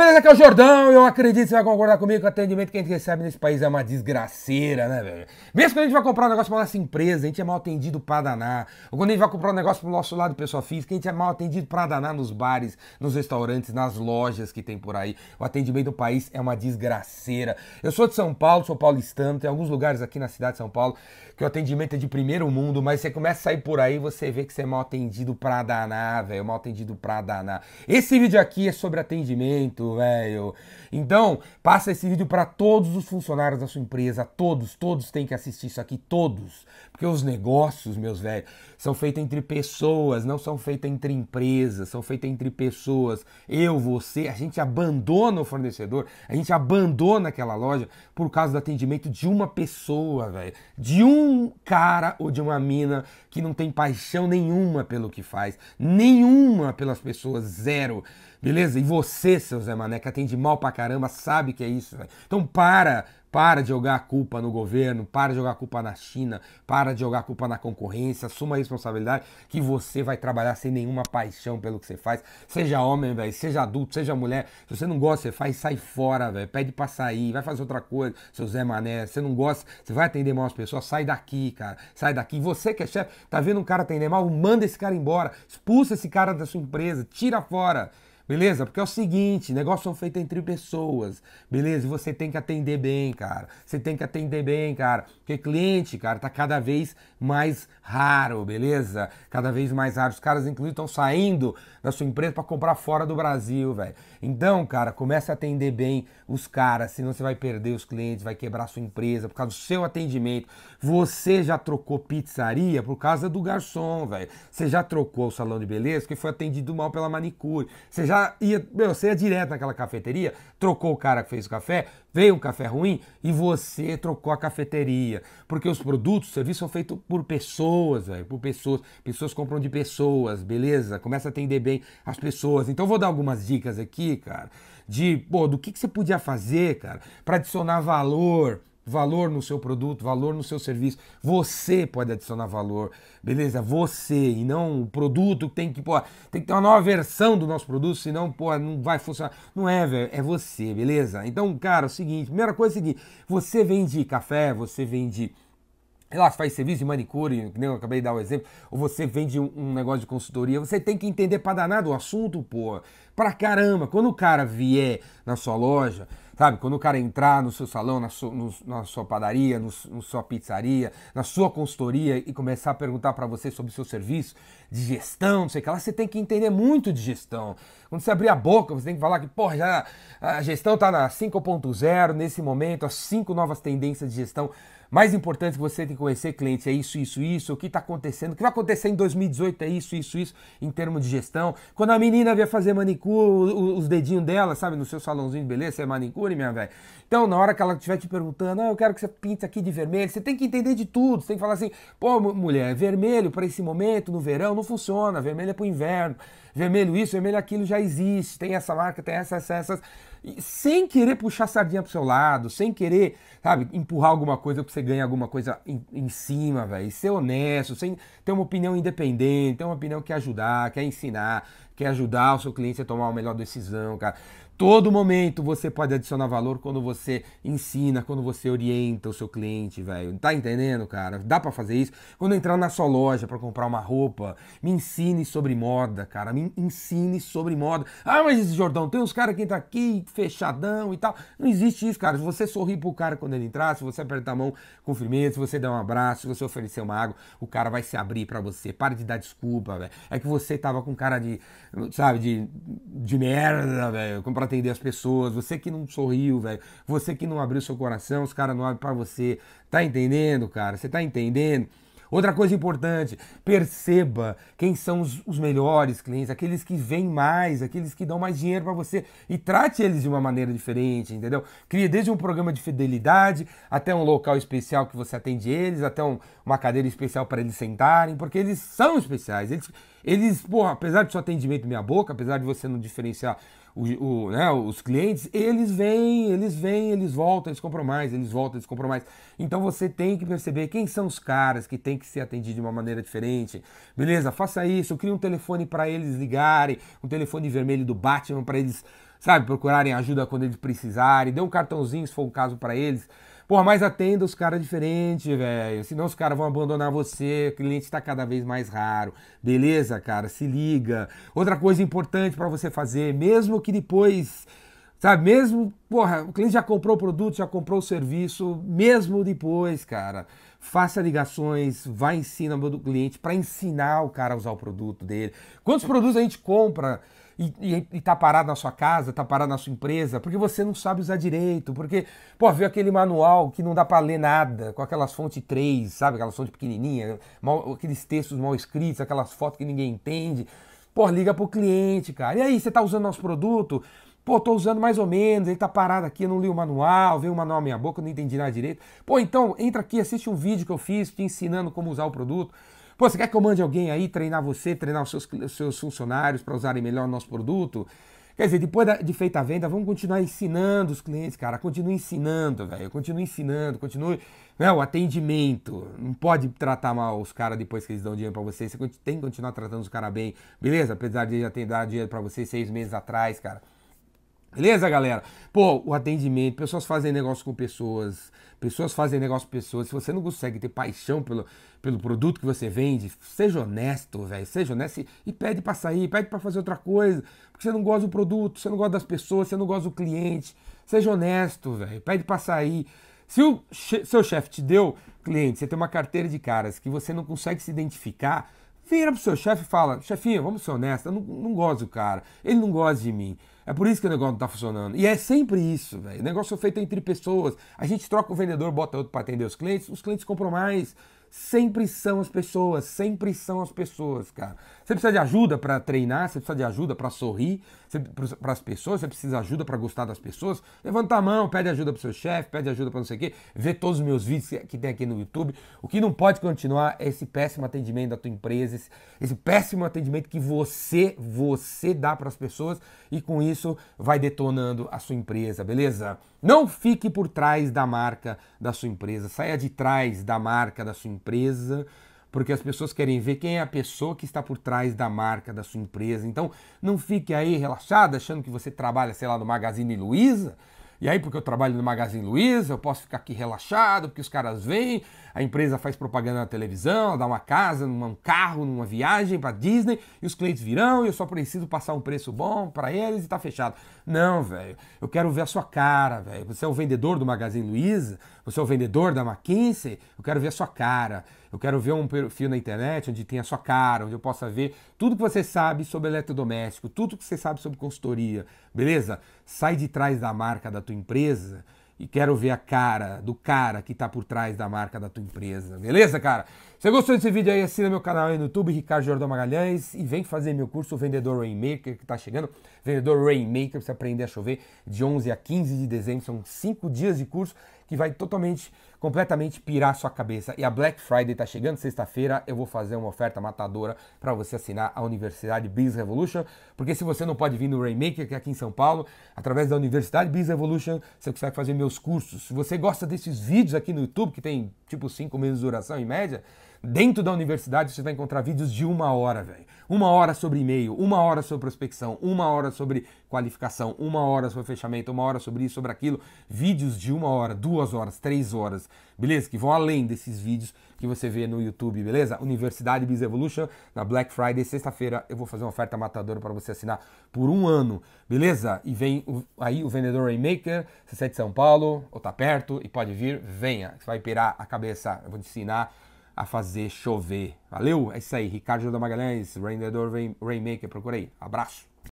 beleza? Aqui é o Jordão. Eu acredito que você vai concordar comigo que o atendimento que a gente recebe nesse país é uma desgraceira, né, velho? Mesmo quando a gente vai comprar um negócio pra nossa empresa, a gente é mal atendido pra danar. Ou quando a gente vai comprar um negócio pro nosso lado pessoa física, a gente é mal atendido pra danar nos bares, nos restaurantes, nas lojas que tem por aí. O atendimento do país é uma desgraceira. Eu sou de São Paulo, sou paulistano, tem alguns lugares aqui na cidade de São Paulo que o atendimento é de primeiro mundo, mas você começa a sair por aí você vê que você é mal atendido pra danar, velho. Mal atendido pra danar. Esse vídeo aqui é sobre atendimento, velho. Então, passa esse vídeo para todos os funcionários da sua empresa, todos, todos têm que assistir isso aqui, todos. Porque os negócios, meus velhos, são feitos entre pessoas, não são feitos entre empresas, são feitos entre pessoas. Eu, você, a gente abandona o fornecedor, a gente abandona aquela loja por causa do atendimento de uma pessoa, velho. De um cara ou de uma mina que não tem paixão nenhuma pelo que faz, nenhuma pelas pessoas, zero. Beleza? E você, seu Zé Mané, que atende mal pra caramba, sabe que é isso. Véio. Então para, para de jogar a culpa no governo, para de jogar a culpa na China, para de jogar a culpa na concorrência, assuma a responsabilidade que você vai trabalhar sem nenhuma paixão pelo que você faz. Seja homem, velho, seja adulto, seja mulher. Se você não gosta, você faz, sai fora, velho. Pede pra sair, vai fazer outra coisa, seu Zé Mané. Você não gosta, você vai atender mal as pessoas, sai daqui, cara. Sai daqui. Você que é chefe, tá vendo um cara atender mal, manda esse cara embora. Expulsa esse cara da sua empresa, tira fora. Beleza? Porque é o seguinte, negócios são feitos entre pessoas, beleza? E você tem que atender bem, cara. Você tem que atender bem, cara. Porque cliente, cara, tá cada vez mais raro, beleza? Cada vez mais raro. Os caras, inclusive, estão saindo da sua empresa para comprar fora do Brasil, velho. Então, cara, comece a atender bem os caras, senão você vai perder os clientes, vai quebrar sua empresa por causa do seu atendimento. Você já trocou pizzaria por causa do garçom, velho. Você já trocou o salão de beleza porque foi atendido mal pela manicure. Você já ia, meu, você ia direto naquela cafeteria, trocou o cara que fez o café, veio um café ruim e você trocou a cafeteria. Porque os produtos, os serviços são feitos por pessoas, velho, por pessoas. Pessoas compram de pessoas, beleza? Começa a atender bem as pessoas. Então vou dar algumas dicas aqui, cara, de, pô, do que, que você podia fazer, cara, para adicionar valor valor no seu produto, valor no seu serviço. Você pode adicionar valor, beleza? Você e não o produto tem que, pô, tem que ter uma nova versão do nosso produto, senão, pô, não vai funcionar. Não é, velho, é você, beleza? Então, cara, é o seguinte, primeira coisa é o seguinte, você vende café, você vende sei lá, faz serviço de manicure, que nem eu acabei de dar o um exemplo, ou você vende um, negócio de consultoria, você tem que entender para danado o assunto, pô, pra caramba. Quando o cara vier na sua loja, Sabe, quando o cara entrar no seu salão, na sua, no, na sua padaria, no, na sua pizzaria, na sua consultoria e começar a perguntar para você sobre o seu serviço de gestão, não sei o que lá, você tem que entender muito de gestão. Quando você abrir a boca, você tem que falar que, porra, já a gestão está na 5.0 nesse momento, as cinco novas tendências de gestão mais importante que você tem que conhecer, cliente, é isso, isso, isso, o que está acontecendo, o que vai acontecer em 2018 é isso, isso, isso, em termos de gestão. Quando a menina vier fazer manicure, os dedinhos dela, sabe, no seu salãozinho de beleza, é manicure, minha velha. Então, na hora que ela estiver te perguntando, ah, eu quero que você pinte aqui de vermelho, você tem que entender de tudo, você tem que falar assim, pô, mulher, vermelho para esse momento, no verão, não funciona, vermelho é para o inverno, vermelho isso, vermelho aquilo já existe, tem essa marca, tem essas, essas sem querer puxar sardinha pro seu lado, sem querer, sabe, empurrar alguma coisa pra você ganhar alguma coisa em, em cima, velho. Ser honesto, sem ter uma opinião independente, ter uma opinião que ajudar, quer ensinar, quer ajudar o seu cliente a tomar a melhor decisão, cara. Todo momento você pode adicionar valor quando você ensina, quando você orienta o seu cliente, velho. Tá entendendo, cara? Dá para fazer isso. Quando entrar na sua loja para comprar uma roupa, me ensine sobre moda, cara. Me ensine sobre moda. Ah, mas Jordão, tem uns caras que entram aqui fechadão e tal. Não existe isso, cara. Se você sorrir pro cara quando ele entrar, se você apertar a mão com firmeza, se você der um abraço, se você oferecer uma água, o cara vai se abrir para você. Pare de dar desculpa, velho. É que você tava com cara de, sabe, de, de merda, velho. Comprar atender as pessoas, você que não sorriu, velho, você que não abriu seu coração, os caras não abrem para você. Tá entendendo, cara? Você tá entendendo? Outra coisa importante, perceba quem são os, os, melhores clientes, aqueles que vêm mais, aqueles que dão mais dinheiro para você e trate eles de uma maneira diferente, entendeu? Crie desde um programa de fidelidade até um local especial que você atende eles, até um, uma cadeira especial para eles sentarem, porque eles são especiais. Eles, eles, pô, apesar do seu atendimento meia boca, apesar de você não diferenciar o, o, né, os clientes, eles vêm, eles vêm, eles voltam, eles compram mais, eles voltam, eles compram mais. Então você tem que perceber quem são os caras que tem que ser atendido de uma maneira diferente. Beleza? Faça isso, cria um telefone para eles ligarem, um telefone vermelho do Batman para eles sabe, procurarem ajuda quando eles precisarem, dê um cartãozinho se for o caso para eles. Porra, mas atenda os caras diferente, velho. Senão os caras vão abandonar você. O cliente está cada vez mais raro. Beleza, cara? Se liga. Outra coisa importante para você fazer, mesmo que depois Sabe, mesmo, porra, o cliente já comprou o produto, já comprou o serviço, mesmo depois, cara, faça ligações, vá em cima do cliente para ensinar o cara a usar o produto dele. Quantos produtos a gente compra e, tá parado na sua casa, tá parado na sua empresa, porque você não sabe usar direito, porque, pô, viu aquele manual que não dá para ler nada, com aquelas fontes 3, sabe, aquelas fontes pequenininhas, mal, aqueles textos mal escritos, aquelas fotos que ninguém entende. Pô, liga pro cliente, cara. E aí, você tá usando nosso produto? Pô, tô usando mais ou menos, ele tá parado aqui, eu não li o manual, veio o manual na minha boca, eu não entendi nada direito. Pô, então entra aqui, assiste um vídeo que eu fiz te ensinando como usar o produto. Pô, você quer que eu mande alguém aí treinar você, treinar os seus, os seus funcionários para usarem melhor o nosso produto? Quer dizer, depois de feita a venda, vamos continuar ensinando os clientes, cara. Continue ensinando, velho. Continue ensinando, continue. Né, o atendimento. Não pode tratar mal os caras depois que eles dão dinheiro para você. Você tem que continuar tratando os caras bem, beleza? Apesar de já ter dado dinheiro para você seis meses atrás, cara. Beleza, galera? Pô, o atendimento, pessoas fazem negócio com pessoas, pessoas fazem negócio com pessoas. Se você não consegue ter paixão pelo, pelo produto que você vende, seja honesto, velho. Seja honesto e, e pede para sair, pede para fazer outra coisa. Porque você não gosta do produto, você não gosta das pessoas, você não gosta do cliente. Seja honesto, velho. Pede para sair. Se o che seu chefe te deu cliente, você tem uma carteira de caras que você não consegue se identificar, vira pro seu chefe e fala: chefinho, vamos ser honestos, eu não, não gosto do cara, ele não gosta de mim. É por isso que o negócio não tá funcionando. E é sempre isso, velho. O negócio é feito entre pessoas. A gente troca o vendedor, bota outro para atender os clientes, os clientes compram mais sempre são as pessoas, sempre são as pessoas, cara. Você precisa de ajuda para treinar, você precisa de ajuda para sorrir para as pessoas, você precisa de ajuda para gostar das pessoas. Levanta a mão, pede ajuda para seu chefe, pede ajuda para não sei o quê, vê todos os meus vídeos que tem aqui no YouTube. O que não pode continuar é esse péssimo atendimento da tua empresa, esse, esse péssimo atendimento que você, você dá para as pessoas e com isso vai detonando a sua empresa, beleza? Não fique por trás da marca da sua empresa, saia de trás da marca da sua empresa, porque as pessoas querem ver quem é a pessoa que está por trás da marca da sua empresa. Então, não fique aí relaxado achando que você trabalha, sei lá, no Magazine Luiza e aí, porque eu trabalho no Magazine Luiza, eu posso ficar aqui relaxado, porque os caras vêm, a empresa faz propaganda na televisão, dá uma casa, um carro, numa viagem para Disney, e os clientes virão e eu só preciso passar um preço bom para eles e tá fechado. Não, velho. Eu quero ver a sua cara, velho. Você é o vendedor do Magazine Luiza, você é o vendedor da McKinsey, eu quero ver a sua cara. Eu quero ver um perfil na internet onde tem a sua cara, onde eu possa ver tudo que você sabe sobre eletrodoméstico, tudo que você sabe sobre consultoria, beleza? Sai de trás da marca da tua empresa e quero ver a cara do cara que está por trás da marca da tua empresa. Beleza, cara? Se gostou desse vídeo aí, assina meu canal aí no YouTube, Ricardo Jordão Magalhães, e vem fazer meu curso Vendedor Rainmaker, que está chegando. Vendedor Rainmaker, para você aprender a chover, de 11 a 15 de dezembro. São cinco dias de curso que vai totalmente, completamente pirar sua cabeça. E a Black Friday está chegando, sexta-feira eu vou fazer uma oferta matadora para você assinar a Universidade Business Revolution, porque se você não pode vir no Rainmaker, que é aqui em São Paulo, através da Universidade Business Revolution, você consegue fazer meus cursos. Se você gosta desses vídeos aqui no YouTube, que tem tipo 5 meses de duração em média, Dentro da universidade você vai encontrar vídeos de uma hora, velho. Uma hora sobre e-mail, uma hora sobre prospecção, uma hora sobre qualificação, uma hora sobre fechamento, uma hora sobre isso, sobre aquilo. Vídeos de uma hora, duas horas, três horas, beleza? Que vão além desses vídeos que você vê no YouTube, beleza? Universidade Biz Evolution, na Black Friday, sexta-feira, eu vou fazer uma oferta matadora para você assinar por um ano, beleza? E vem o, aí o vendedor Rainmaker, você é de São Paulo, ou tá perto, e pode vir, venha. Você vai pirar a cabeça, eu vou te ensinar a fazer chover. Valeu? É isso aí. Ricardo da Magalhães, Rendedor Rainmaker, procura aí. Abraço.